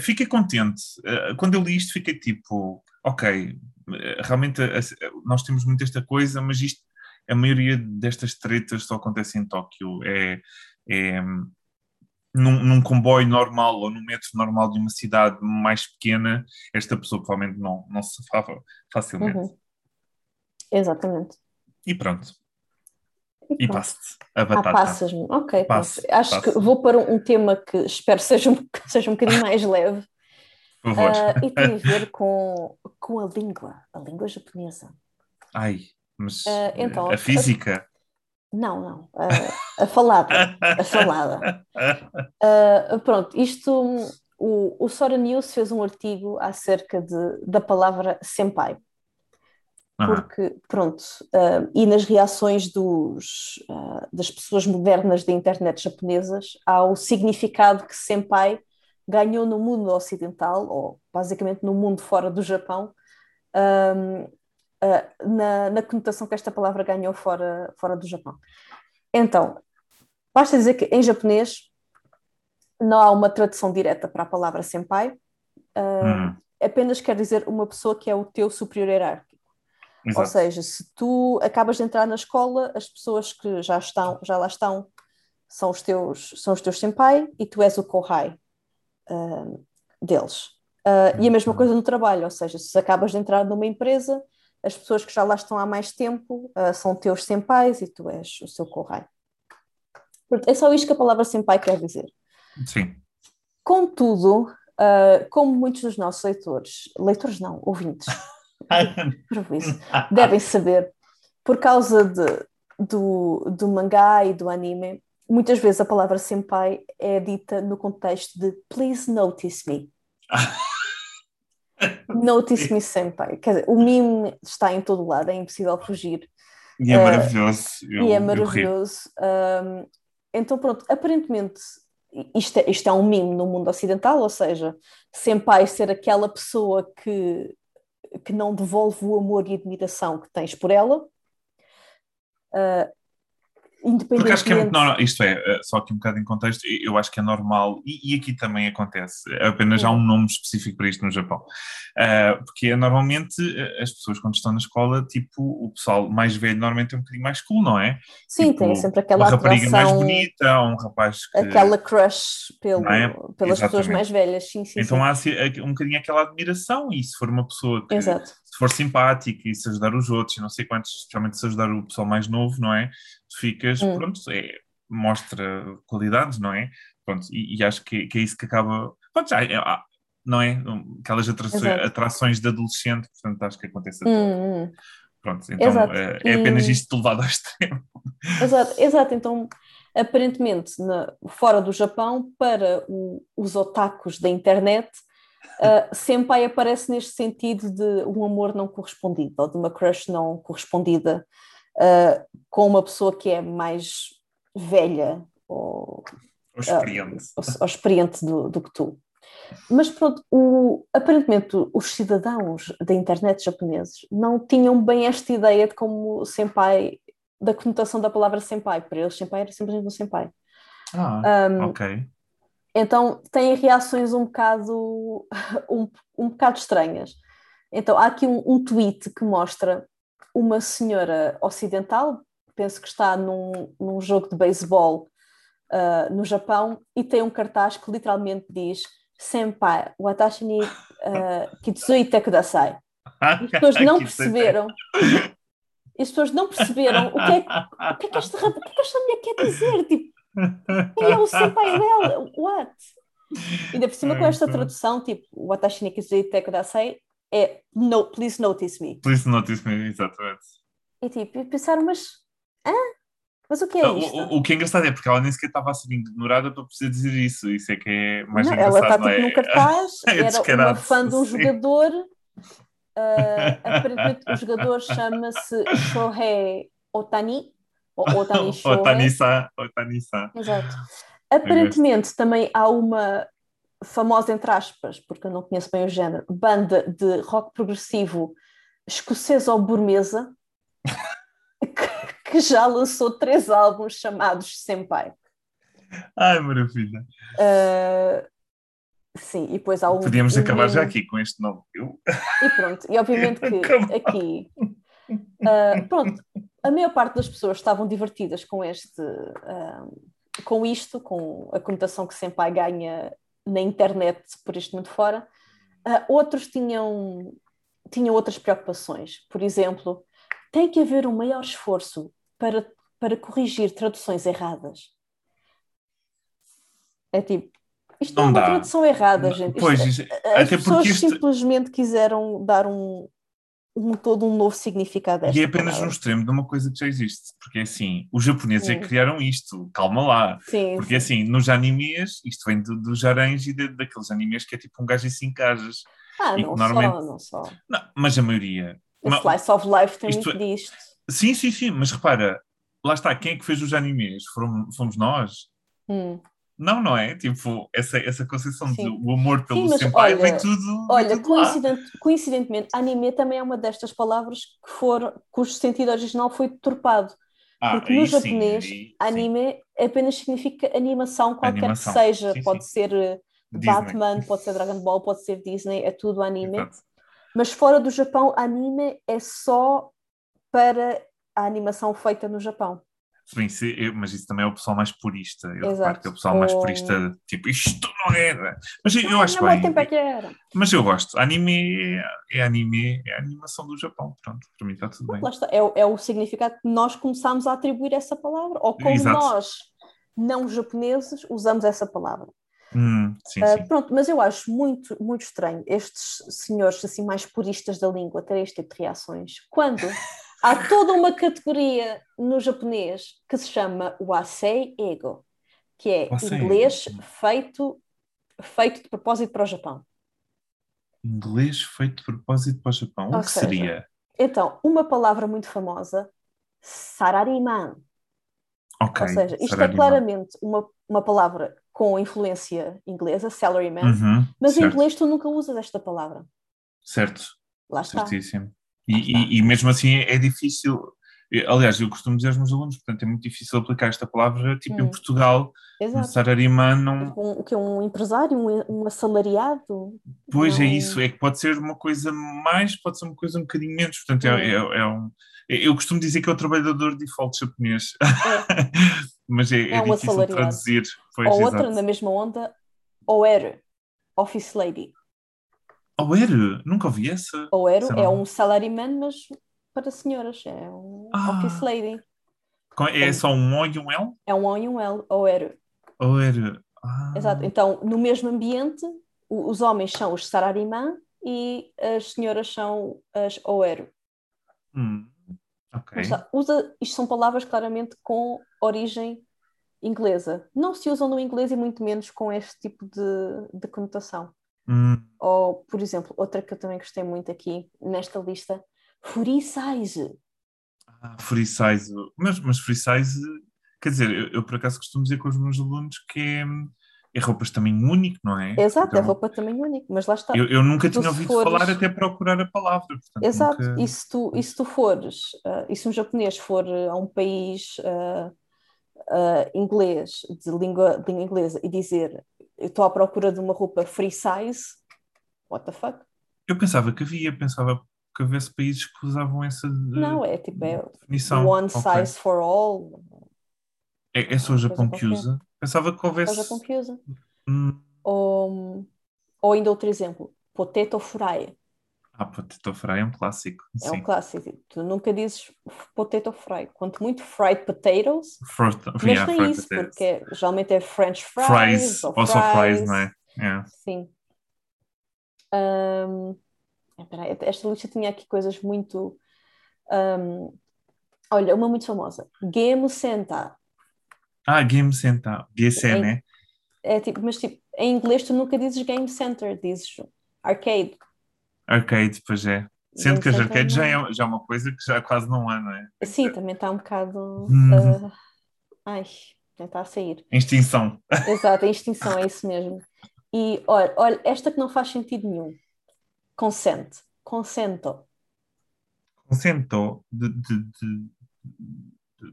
fiquei contente. Eh, quando eu li isto, fiquei tipo, ok, eh, realmente eh, nós temos muito esta coisa, mas isto, a maioria destas tretas só acontece em Tóquio. É, é num, num, comboio normal ou num metro normal de uma cidade mais pequena, esta pessoa provavelmente não, não se safava facilmente. Uhum. Exatamente. E pronto. E, e passe a batata. Ah, passas-me. Ok, passe, acho passe. que vou para um, tema que espero seja um, seja um bocadinho mais leve. Por favor. Uh, e tem a ver com, com a língua, a língua japonesa. Ai, mas uh, então, a física? A, não, não. Uh, a falada. a falada. pronto, isto. O, o Sora News fez um artigo acerca de, da palavra senpai porque, pronto, uh, e nas reações dos, uh, das pessoas modernas da internet japonesas ao significado que Senpai ganhou no mundo ocidental, ou basicamente no mundo fora do Japão, um, uh, na, na conotação que esta palavra ganhou fora, fora do Japão. Então, basta dizer que em japonês não há uma tradução direta para a palavra Senpai, hum. apenas quer dizer uma pessoa que é o teu superior hierárquico. Exato. Ou seja, se tu acabas de entrar na escola, as pessoas que já estão, já lá estão, são os teus, são os teus senpai e tu és o kohai uh, deles. Uh, e a mesma uhum. coisa no trabalho, ou seja, se acabas de entrar numa empresa, as pessoas que já lá estão há mais tempo uh, são teus senpais e tu és o seu kohai. É só isto que a palavra senpai quer dizer. Sim. Contudo, uh, como muitos dos nossos leitores, leitores não, ouvintes, devem saber, por causa de do, do mangá e do anime, muitas vezes a palavra senpai é dita no contexto de please notice me. notice me senpai. Quer dizer, o meme está em todo lado, é impossível fugir. E é uh, maravilhoso. Eu, e é maravilhoso. Então, pronto, aparentemente isto é, isto é um meme no mundo ocidental, ou seja, senpai ser aquela pessoa que, que não devolve o amor e admiração que tens por ela. Uh, Independentemente... Porque acho que é muito normal, isto é, eh, só aqui um bocado em contexto, eu acho que é normal, e, e aqui também acontece, apenas há um nome específico para isto no Japão, uh, porque é normalmente eh, as pessoas quando estão na escola, tipo, o pessoal mais velho normalmente é um bocadinho mais cool, não é? Sim, tipo, tem sempre aquela uma rapariga mais bonita, um rapaz que... Aquela crush pelo, é? pelas Exatamente. pessoas mais velhas, sim, sim. Então sim. há assim, um bocadinho aquela admiração, e se for uma pessoa que, Exato. se for simpática e se ajudar os outros, e não sei quantos, especialmente se ajudar o pessoal mais novo, não é? Ficas, hum. pronto, é, mostra qualidades, não é? Pronto, e, e acho que, que, é isso que acaba. Pronto, já, é, não é? Aquelas atrações, atrações de adolescente, portanto, acho que acontece hum, hum. Pronto, então Exato. é, é apenas e... isto levado ao extremo. Exato, Exato. então aparentemente na, fora do Japão, para o, os otakus da internet, uh, Senpai aparece neste sentido de um amor não correspondido, ou de uma crush não correspondida uh, com uma pessoa que é mais velha ou, ou experiente, uh, ou, ou experiente do, do, que tu. Mas pronto, o, aparentemente os cidadãos da internet japoneses não tinham bem esta ideia de como senpai, da conotação da palavra senpai. Para eles, senpai era simplesmente um senpai. Ah, um, ok. Então têm reações um bocado, um, um bocado estranhas. Então há aqui um, um tweet que mostra uma senhora ocidental, penso que está num, num jogo de beisebol uh, no Japão, e tem um cartaz que literalmente diz Senpai, watashi ni uh, kitsui te kudasai. As pessoas não perceberam. As pessoas não perceberam o que é, o que, é que, esta, o que, é que esta mulher quer dizer. Tipo, quem é o senpai dela? What? Ainda por cima com esta tradução, tipo, watashi ni kitsui te kudasai, é no, Please Notice Me. Please Notice Me, exatamente. E tipo, pensaram, mas. Hã? Mas o que é isto? O, o, que é engraçado é porque ela nem sequer estava a ser ignorada para precisar dizer isso. Isso é que é mais não, engraçado. Ela está tipo é? num cartaz, é era uma fã de um sim. jogador. Uh, aparentemente o jogador chama-se Shohei Otani. Ou Otani Shohei. Otani-san. Otani-san. Exato. Aparentemente também há uma famosa entre aspas, porque eu não conheço bem o género, banda de rock progressivo escocesa ou burmesa, que, que, já lançou três álbuns chamados Senpai. Ai, maravilha. Uh, sim, e depois há um. Podíamos acabar já aqui com este nome. Eu... E pronto, e obviamente que aqui. Uh, pronto, a maior parte das pessoas estavam divertidas com este. Uh, com isto, com a conotação que Senpai ganha na internet por este mundo fora. Uh, outros tinham, tinham outras preocupações. Por exemplo, tem que haver um maior esforço para, para corrigir traduções erradas. É tipo, isto não, é uma dá. tradução errada, gente. Pois, isto, as pessoas isto... simplesmente quiseram dar um, um, todo um novo significado. E é apenas palavra. um extremo de uma coisa que já existe, porque é assim, os japoneses é que criaram isto, calma lá. Sim, porque sim. assim, nos animes, isto vem do, dos aranhos e de, daqueles animes que é tipo um gajo em cinco cajas. Ah, não normalmente... só, não só. Não, mas a maioria. O Slice of Life tem isto, muito é- disto. Sim, sim, sim, mas repara, lá está, quem é que fez os animes? Foram, fomos nós. Hum. Não, não é? Tipo, essa, essa concepção do amor pelo Sim, senpai olha, vem tudo. Olha, tudo coincident, coincidentemente, anime também é uma destas palavras que foram, cujo sentido original foi deturpado. Ah, porque no japonês, sim, anime sim. apenas significa animação, qualquer animação. que seja. Sim, pode ser eh, Disney. Batman, pode ser Dragon Ball, pode ser Disney, é tudo anime. Exato. Mas fora do Japão, anime é só para a animação feita no Japão. Sim, mas isso também é o pessoal mais purista. Eu Exato. que é o pessoal mais purista, tipo, isto não era. Mas eu, eu acho bem. Tempo é que era. Mas eu gosto. Anime é, é anime, é a animação do Japão. Pronto, para mim está tudo bem. É, o, é o significado que nós começámos a atribuir essa palavra. Ou como Exato. nós, não japoneses, usamos essa palavra. Hum, sim, uh, sim. Pronto, mas eu acho muito, muito estranho estes senhores assim mais puristas da língua terem este tipo de reações. Quando Há toda uma categoria no japonês que se chama wasei ego, que é Wasei. inglês feito, feito de propósito para o Japão. Inglês feito de propósito para o Japão. O Ou que seja, seria? Então, uma palavra muito famosa, sarariman. Ok. Ou seja, isto é Sarariman. claramente uma, uma palavra com influência inglesa, salaryman, Uhum, mas em certo, inglês tu nunca usas esta palavra. Certo, Lá está. certíssimo. E, e- e mesmo assim é difícil. eh, Aliás, eu costumo dizer aos meus alunos, portanto, é muito difícil aplicar esta palavra, tipo em Hum. Portugal, no Exato. Sarariman não. Um, o que é um empresário, um, um assalariado? Pois é Não- isso, é que pode ser uma coisa mais, pode ser uma coisa um bocadinho menos. Portanto, é, Hum. é- é um. Eu costumo dizer que é o trabalhador default japonês, mas é, é É um difícil traduzir. Pois, Ou outra exato. na mesma onda, OER, Office Lady. Era? Nunca ouvi essa. OER Essa é um salaryman, mas para senhoras, é um Ah. Office Lady. É só um O e um L? É um O e um L, OER. Ou era? Ah, Exato. Então, no mesmo ambiente, os homens são os salaryman e as senhoras são as OER. hum, ok. Mas tá, usa, isto são palavras claramente com origem inglesa. Não se usam no inglês e muito menos com este tipo de, de conotação. Hum, Ou, por exemplo, outra que eu também gostei muito aqui nesta lista, free size. ah, free size. Mas, mas free size, quer dizer, eu, eu por acaso costumo dizer com os meus alunos que é, é roupas também único, não é? Exato, é Então, roupa também único, mas lá está. Eu, eu nunca Tu tinha ouvido fores- falar até procurar a palavra. Portanto, Exato, nunca- e se tu, e se tu fores, ah, e se um japonês for a um país ah, ah, inglês, de língua, de língua inglesa, e dizer eu estou à procura de uma roupa free size, what the fuck? Eu pensava que havia, pensava que houvesse países que usavam essa de- Não, é tipo, é definição. one Ok. size for all, É, é só o Japão que usa. Pensava que houvesse. o Japão que usa. Hum, Ou, ou ainda outro exemplo, potato fry, ah, potato fry é um clássico. é Sim. um clássico. Tu nunca dizes potato fry, quanto muito fried potatoes, mas yeah, nem isso, potatoes. porque é- geralmente é french fries, Fries, ou só fries, fries. não é? Yeah. Sim. Espera aí, esta lista tinha aqui coisas muito. ahm, olha, uma muito famosa. Game Center. Ah, Game Center. GC, Em- né? É tipo, mas tipo, em inglês tu nunca dizes Game Center, dizes arcade. Arcade, pois é. Sendo que as arcades já é, já é uma coisa que já quase não há, não é? Sim, também está um bocado. Uhum. ah, ai, está a sair. Extinção. Exato, em extinção, é isso mesmo. E olha, olha, esta que não faz sentido nenhum. Consent. Consento. Consento de, de, de-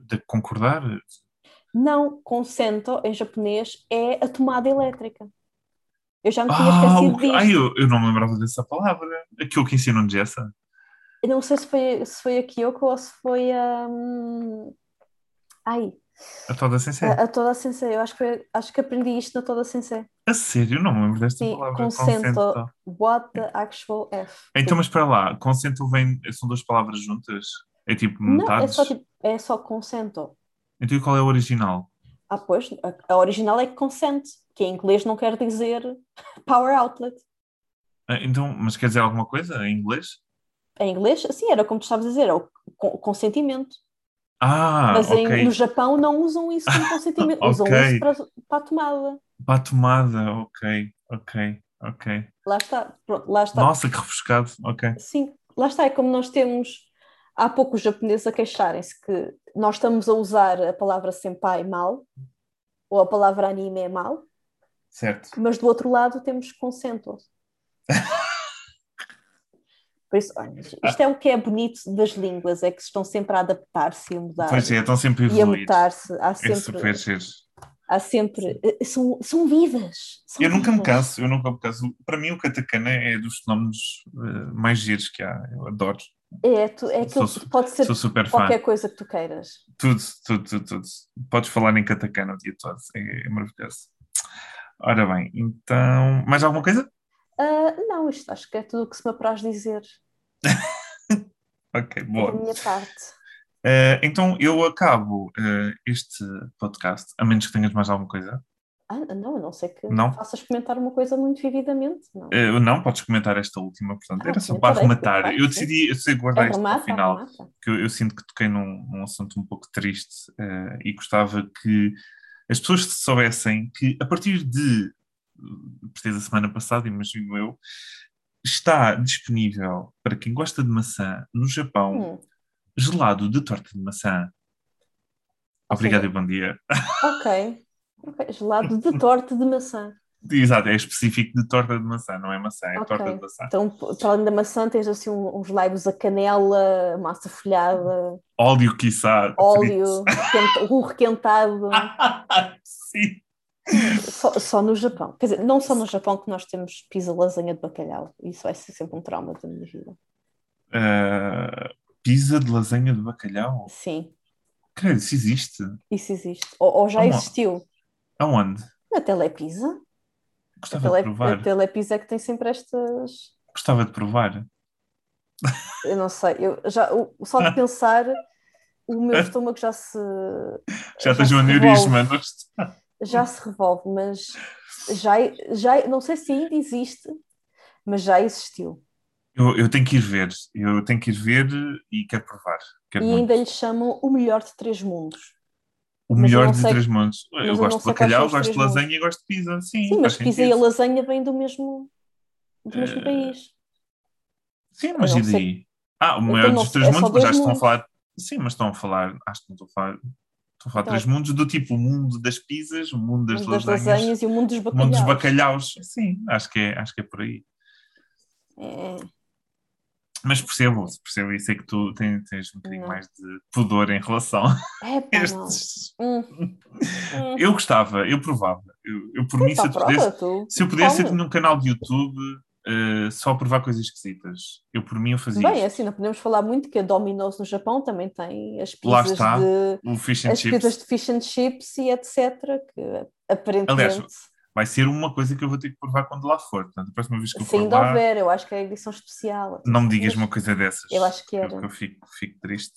de concordar? Não, consento em japonês é a tomada elétrica. Eu já me tinha Ah, esquecido o que- disto. ai, eu, eu não me lembrava dessa palavra. Aquilo que ensinam-nos essa. Eu não sei se foi, se foi a Kyoko ou se foi a. hum, Ai, A toda sensei. a, a Toda Sensei. Eu acho que, foi- acho que aprendi isto na Toda Sensei. A sério, não me lembro desta Sim, palavra. consento. What the actual F? Então, mas para lá, consento vem. São duas palavras juntas? É tipo Não, é metades? só, tipo, é só consento. Então, e qual é o original? Ah, pois, a, a original é consent, que em inglês não quer dizer power outlet. Ah, Então, mas quer dizer alguma coisa em inglês? Em inglês, sim, era como tu estavas a dizer, é o con- consentimento. Ah, Mas em- ok. no Japão não usam isso como consentimento, usam isso para, para a tomada. Para a tomada, ok, ok, ok. Lá está, pronto, lá está. Nossa, que refrescado, ok. Sim, lá está, é como nós temos há pouco os japoneses a queixarem-se que nós estamos a usar a palavra senpai mal, ou a palavra anime é mal, Certo. mas do outro lado temos consento. Por isso, olha, isto é o que é bonito das línguas, é que estão sempre a adaptar-se e a mudar. Pois é, estão sempre a e a mutar-se. Há É sempre, super giro. há sempre são, são vivas. são Eu nunca me canso, eu nunca me canso. Para mim, o katakana é dos fenómenos eh, mais giros que há. Eu adoro. É, tu, é aquilo Sou- que pode ser super fã. qualquer coisa que tu queiras. Tudo, tudo, tudo, tudo. Podes falar em katakana o dia todo. É, é maravilhoso. Ora bem, então. Mais alguma coisa? Ah, não, isto acho que é tudo o que se me apraz dizer Ok, é da boa. minha parte. Eh, então eu acabo eh, este podcast, a menos que tenhas mais alguma coisa. Ah, não, a não ser que Não? faças comentar uma coisa muito vividamente. Não. Eh, não, podes comentar esta última, portanto, Ah, era só para comentarei, arrematar. Eu sim. decidi, eu decidi guardar isto para o final, arremata. que eu, eu sinto que toquei num, num assunto um pouco triste eh, e gostava que as pessoas soubessem que a partir de, desde a semana passada, imagino eu, está disponível para quem gosta de maçã no Japão Hum, gelado de torta de maçã. Obrigado seja- e bom dia. ok. Ok, Gelado de torta de maçã. Exato, é específico de torta de maçã, não é maçã, é Ok. torta de maçã. Então, para além da maçã, tens assim uns lábios a canela, massa folhada, Óleo, quiçá. óleo, um requentado. Sim. Só, só no Japão. Quer dizer, não só no Japão que nós temos pizza lasanha de bacalhau. Isso vai ser sempre um trauma da minha vida. Uh, pizza de lasanha de bacalhau? Sim, Credo, isso existe. isso existe. Ou, ou já Como? existiu. Aonde? Na Telepizza. A, Gostava de tele, provar. a Telepizza é que tem sempre estas. Gostava de provar. Eu não sei, eu já, o- só de pensar, o meu estômago já se. Já Já tens um aneurisma. não está? já se revolve, mas já, já não sei se ainda existe, mas já existiu. Eu, eu tenho que ir ver. Eu tenho que ir ver e quero provar. Quero E muito. ainda lhe chamam o melhor de três mundos. O mas melhor de sei- três mundos. Eu eu gosto de bacalhau, gosto de lasanha e gosto de pizza. Sim, Sim, mas pizza e a lasanha vêm do mesmo, do mesmo Eh, país. Sim, mas e daí? Ah, o Então maior não dos três é mundos, mas dois já estão a falar. Sim, mas estão a falar. Acho que não estou a falar. Estou a falar de Então, três mundos do tipo o mundo das pizzas, o mundo das, mundo das lasanhas, lasanhas e o mundo dos o bacalhaus. mundo dos bacalhaus. Sim, acho que é, acho que é por aí. É, Mas percebo, percebo isso, é que tu tens, tens um bocadinho Não. mais de pudor em relação a pá, não. estes. Hum, hum. Eu gostava, eu provava. Eu, eu por mim, se Epá, eu, prova, pudesse, tu se eu pudesse come. num canal de YouTube eh, só provar coisas esquisitas, eu por mim eu fazia Bem, isto. assim, não podemos falar muito que a Domino's no Japão também tem as Lá pizzas está, de O fish and as chips pizzas de fish and chips e etc. Que aparentemente, vai ser uma coisa que eu vou ter que provar quando lá for. Portanto, a próxima vez que eu for lá, houver, eu acho que é a edição especial. não me digas Mas- uma coisa dessas. Eu acho que Eu, era. eu fico, fico triste.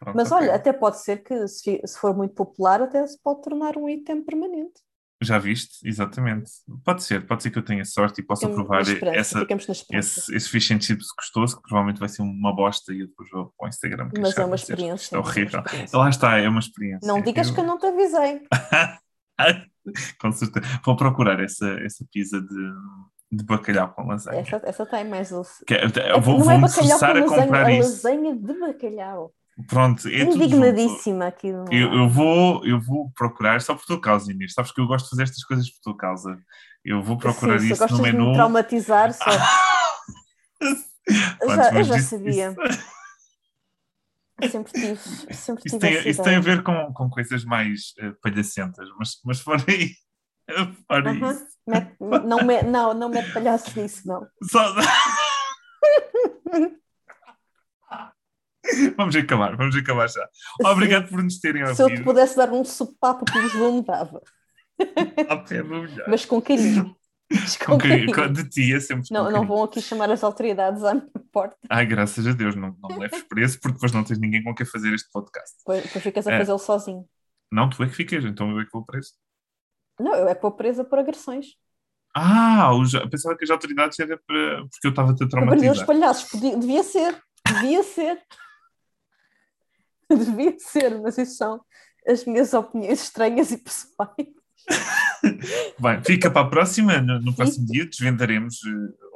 Pronto, Mas olha, até pode ser que se, for muito popular, até se pode tornar um item permanente. Já viste? Exatamente. Pode ser, pode ser que eu tenha sorte e possa provar essa, esse, esse fish and chips gostoso, que provavelmente vai ser uma bosta e eu depois vou para o Instagram. Mas é uma dizer, experiência. Isto é é uma horrível. experiência. Lá está, é uma experiência. Não digas que eu não te avisei. Com certeza. Vou procurar essa, essa pizza de, de bacalhau com lasanha. Essa, essa tem mais doce. Que é- É eu vou, não é vou-me bacalhau com forçar a lasanha, comprar é isso. lasanha de bacalhau. Pronto, é. Indignadíssima aqui. Eu, eu vou, eu vou procurar, só por tua causa, Inês. Sabes que eu gosto de fazer estas coisas por tua causa. Eu vou procurar Sim, isso gostas no de menu. me traumatizar, só. Eu Pronto, já, eu já isso- sabia. Isso, Eu sempre tive, sempre isso tive tem, isso tem a ver com, com coisas mais eh, palhacentas, mas, mas fora aí. Fora Aham. isso. Mete- não, me, não, não mete palhaço nisso, não. Só- vamos acabar, vamos acabar já. Obrigado por nos terem Se eu te ouvido. pudesse dar um sopapo por Lisboa, me dava. Mas com carinho. De ti é sempre Não, não vão aqui chamar as autoridades à minha porta. Ai, graças a Deus, não, não me leves preso, porque depois não tens ninguém com quem fazer este podcast. Depois, depois ficas a É. fazê-lo sozinho. Não, tu é que ficas, então eu é que vou preso. Não, eu é que vou presa por agressões. Ah, os, pensava que as autoridades era para, porque eu estava-te a dos traumatizar. palhaços, podia, devia ser. Devia ser. devia ser, mas isso são as minhas opiniões estranhas e pessoais. Bem, fica para a próxima, no, no próximo dia desvendaremos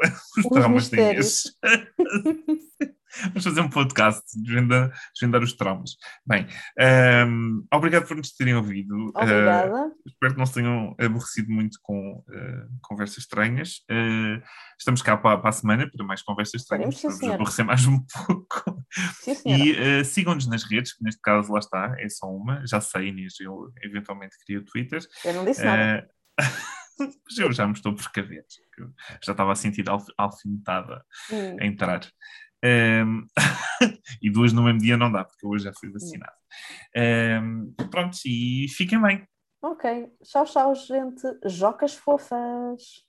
eh, os Os traumas. Inês. Vamos fazer um podcast, desvendar, desvendar os traumas. Bem, ehm, obrigado por nos terem ouvido. Eh, Obrigada. espero que não se tenham aborrecido muito com eh, conversas estranhas. Estamos cá para, para a semana para mais conversas estranhas, senhora. aborrecer mais um pouco. Sim. E eh, sigam-nos nas redes, que neste caso lá está, é só uma. Já sei, Inês, eu eventualmente queria o Twitter. Eu não disse nada. Mas eu já me estou que eu já estava a sentir alf- alfinetada Hum. a entrar. Ehm, e duas no mesmo dia não dá, porque hoje já fui vacinado. Ehm, pronto, e fiquem bem. Ok. Tchau, tchau, gente. Jocas fofas.